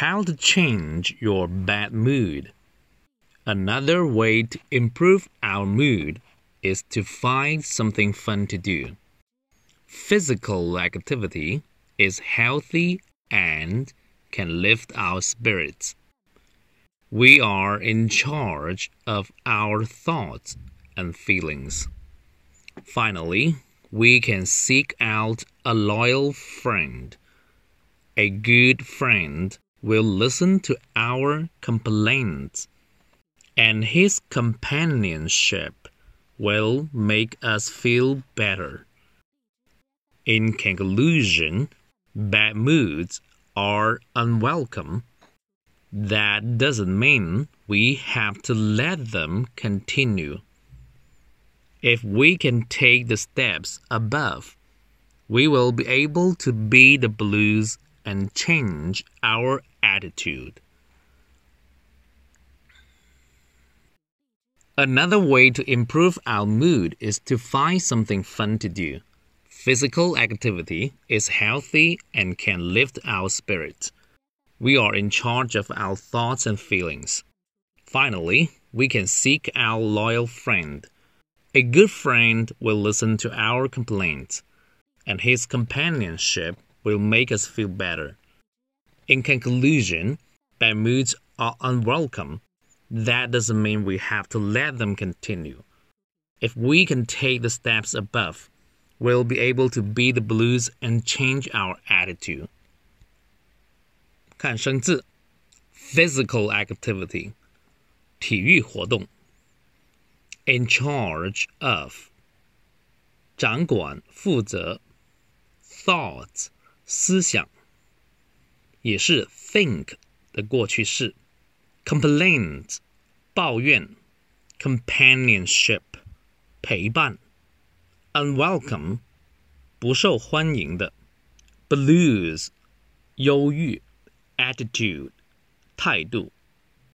how to change your bad mood. Another way to improve our mood is to find something fun to do. Physical activity is healthy and can lift our spirits. We are in charge of our thoughts and feelings. Finally, we can seek out a loyal friend. A good friend will listen to our complaints, and his companionship will make us feel better. In conclusion, bad moods are unwelcome. That doesn't mean we have to let them continue. If we can take the steps above, we will be able to beat the blues and change our attitude. Another way to improve our mood is to find something fun to do. Physical activity is healthy and can lift our spirits. We are in charge of our thoughts and feelings. Finally, we can seek our loyal friend. A good friend will listen to our complaints, and his companionship will make us feel better. In conclusion, bad moods are unwelcome. That doesn't mean we have to let them continue. If we can take the steps above, we'll be able to beat the blues and change our attitude. 看生字，physical activity，体育活动。In charge of，掌管、负责。Thoughts， 思想。也是 think 的过去式。Complaint，抱怨。Companionship，陪伴。Unwelcome，不受欢迎的。Blues，忧郁。attitude 态度